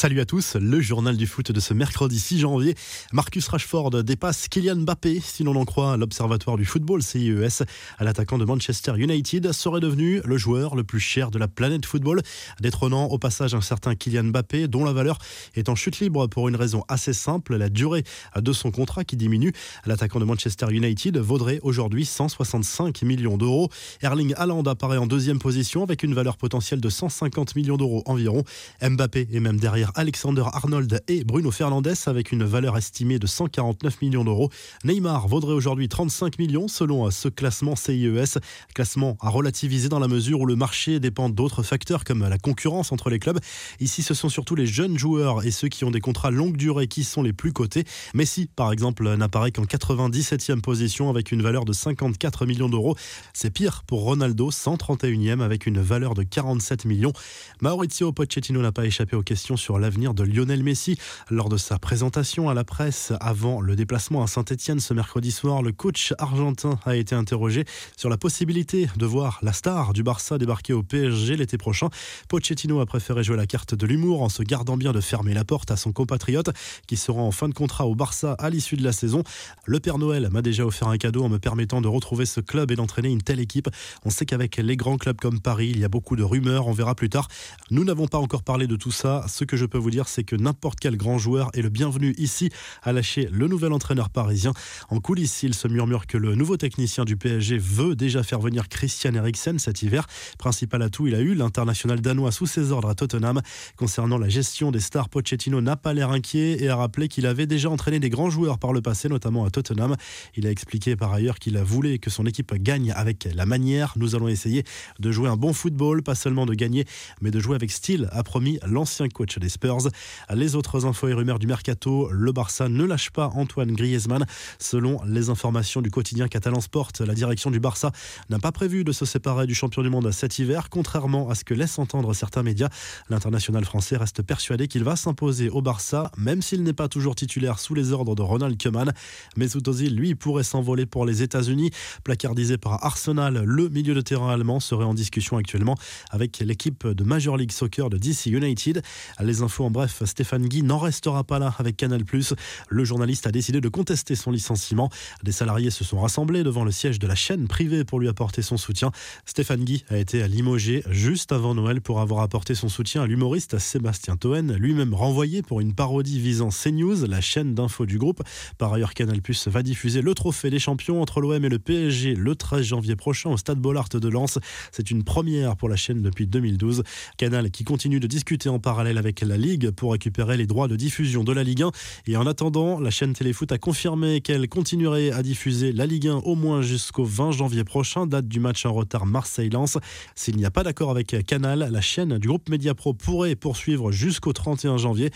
Salut à tous, le journal du foot de ce mercredi 6 janvier. Marcus Rashford dépasse Kylian Mbappé, si l'on en croit l'Observatoire du football CIES. L'attaquant de Manchester United serait devenu le joueur le plus cher de la planète football, détrônant au passage un certain Kylian Mbappé, dont la valeur est en chute libre pour une raison assez simple, la durée de son contrat qui diminue. L'attaquant de Manchester United vaudrait aujourd'hui 165 millions d'euros. Erling Haaland apparaît en deuxième position avec une valeur potentielle de 150 millions d'euros environ. Mbappé est même derrière Alexander Arnold et Bruno Fernandes avec une valeur estimée de 149 millions d'euros. Neymar vaudrait aujourd'hui 35 millions selon ce classement CIES. Classement à relativiser dans la mesure où le marché dépend d'autres facteurs comme la concurrence entre les clubs. Ici, ce sont surtout les jeunes joueurs et ceux qui ont des contrats longue durée qui sont les plus cotés. Messi, par exemple, n'apparaît qu'en 97e position avec une valeur de 54 millions d'euros. C'est pire pour Ronaldo, 131e avec une valeur de 47 millions. Maurizio Pochettino n'a pas échappé aux questions sur l'avenir de Lionel Messi. Lors de sa présentation à la presse avant le déplacement à Saint-Etienne ce mercredi soir, le coach argentin a été interrogé sur la possibilité de voir la star du Barça débarquer au PSG l'été prochain. Pochettino a préféré jouer la carte de l'humour en se gardant bien de fermer la porte à son compatriote qui sera en fin de contrat au Barça à l'issue de la saison. Le Père Noël m'a déjà offert un cadeau en me permettant de retrouver ce club et d'entraîner une telle équipe. On sait qu'avec les grands clubs comme Paris, il y a beaucoup de rumeurs, on verra plus tard. Nous n'avons pas encore parlé de tout ça. Ce que je peux vous dire, c'est que n'importe quel grand joueur est le bienvenu ici à lâcher le nouvel entraîneur parisien. En coulisses, il se murmure que le nouveau technicien du PSG veut déjà faire venir Christian Eriksen cet hiver. Principal atout, il a eu l'international danois sous ses ordres à Tottenham. Concernant la gestion des stars, Pochettino n'a pas l'air inquiet et a rappelé qu'il avait déjà entraîné des grands joueurs par le passé, notamment à Tottenham. Il a expliqué par ailleurs qu'il a voulu que son équipe gagne avec la manière. Nous allons essayer de jouer un bon football, pas seulement de gagner, mais de jouer avec style, a promis l'ancien coach des Les autres infos et rumeurs du mercato, le Barça ne lâche pas Antoine Griezmann. Selon les informations du quotidien catalan Sport, la direction du Barça n'a pas prévu de se séparer du champion du monde cet hiver, contrairement à ce que laissent entendre certains médias. L'international français reste persuadé qu'il va s'imposer au Barça, même s'il n'est pas toujours titulaire sous les ordres de Ronald Koeman. Mesut Ozil, lui, pourrait s'envoler pour les États-Unis. Placardisé par Arsenal, le milieu de terrain allemand serait en discussion actuellement avec l'équipe de Major League Soccer de DC United. Infos en bref, Stéphane Guy n'en restera pas là avec Canal+. Le journaliste a décidé de contester son licenciement. Des salariés se sont rassemblés devant le siège de la chaîne privée pour lui apporter son soutien. Stéphane Guy a été limogé juste avant Noël pour avoir apporté son soutien à l'humoriste Sébastien Toen, lui-même renvoyé pour une parodie visant CNews, la chaîne d'info du groupe. Par ailleurs, Canal+ va diffuser le trophée des champions entre l'OM et le PSG le 13 janvier prochain au stade Bollard de Lens. C'est une première pour la chaîne depuis 2012. Canal qui continue de discuter en parallèle avec la Ligue pour récupérer les droits de diffusion de la Ligue 1. Et en attendant, la chaîne Téléfoot a confirmé qu'elle continuerait à diffuser la Ligue 1 au moins jusqu'au 20 janvier prochain, date du match en retard Marseille-Lens. S'il n'y a pas d'accord avec Canal, la chaîne du groupe Mediapro pourrait poursuivre jusqu'au 31 janvier.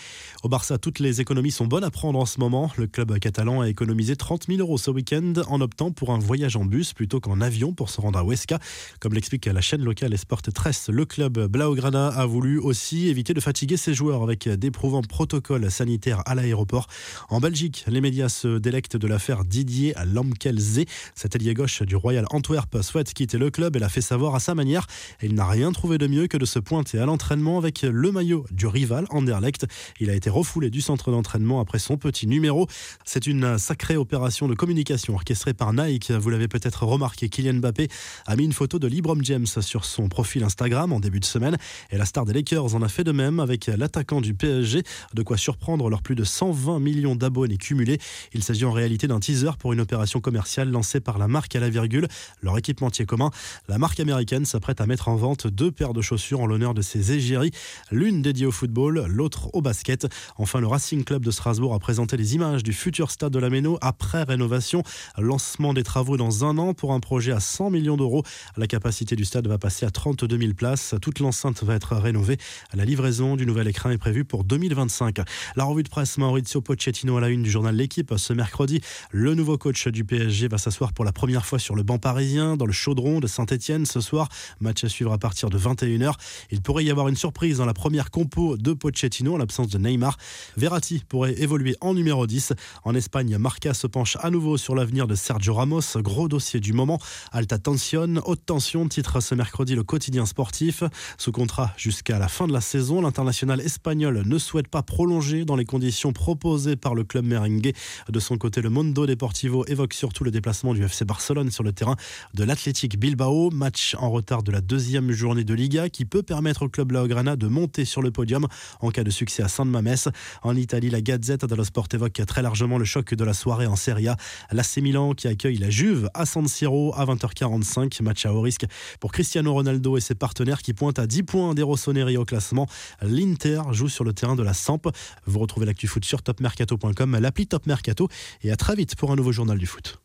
Au Barça, toutes les économies sont bonnes à prendre en ce moment. Le club catalan a économisé 30 000 euros ce week-end en optant pour un voyage en bus plutôt qu'en avion pour se rendre à Huesca. Comme l'explique la chaîne locale Esport 13, le club Blaugrana a voulu aussi éviter de fatiguer ses joueurs avec d'éprouvants protocoles sanitaires à l'aéroport. En Belgique, les médias se délectent de l'affaire Didier Lamkelze. Cet allié gauche du Royal Antwerp souhaite quitter le club et l'a fait savoir à sa manière. il n'a rien trouvé de mieux que de se pointer à l'entraînement avec le maillot du rival Anderlecht. Il a été refoulé du centre d'entraînement après son petit numéro. C'est une sacrée opération de communication orchestrée par Nike. Vous l'avez peut-être remarqué, Kylian Mbappé a mis une photo de LeBron James sur son profil Instagram en début de semaine. Et la star des Lakers en a fait de même avec l'attaquant du PSG, de quoi surprendre leurs plus de 120 millions d'abonnés cumulés. Il s'agit en réalité d'un teaser pour une opération commerciale lancée par la marque à la virgule, leur équipementier commun. La marque américaine s'apprête à mettre en vente deux paires de chaussures en l'honneur de ses égéries, l'une dédiée au football, l'autre au basket. Enfin, le Racing Club de Strasbourg a présenté les images du futur stade de la Méno après rénovation. Lancement des travaux dans un an pour un projet à 100 millions d'euros. La capacité du stade va passer à 32 000 places. Toute l'enceinte va être rénovée. La livraison du nouvel écran est prévue pour 2025. La revue de presse Maurizio Pochettino à la une du journal L'équipe ce mercredi. Le nouveau coach du PSG va s'asseoir pour la première fois sur le banc parisien dans le chaudron de Saint-Etienne ce soir. Match à suivre à partir de 21h. Il pourrait y avoir une surprise dans la première compo de Pochettino en l'absence de Neymar. Verratti pourrait évoluer en numéro 10. En Espagne, Marca se penche à nouveau sur l'avenir de Sergio Ramos. Gros dossier du moment. Alta tension, haute tension, titre ce mercredi le quotidien sportif. Sous contrat jusqu'à la fin de la saison, l'international espagnol ne souhaite pas prolonger dans les conditions proposées par le club merengue. De son côté, le Mondo Deportivo évoque surtout le déplacement du FC Barcelone sur le terrain de l'Athletic Bilbao, match en retard de la deuxième journée de Liga qui peut permettre au club Laograna de monter sur le podium en cas de succès à San Mamés. En Italie, la Gazette dello Sport évoque très largement le choc de la soirée en Serie A. L'AC Milan qui accueille la Juve à San Siro à 20h45, match à haut risque pour Cristiano Ronaldo et ses partenaires qui pointent à 10 points des Rossoneri au classement. L'Inter joue sur le terrain de la Samp. Vous retrouvez l'actu foot sur topmercato.com, l'appli Top Mercato et à très vite pour un nouveau journal du foot.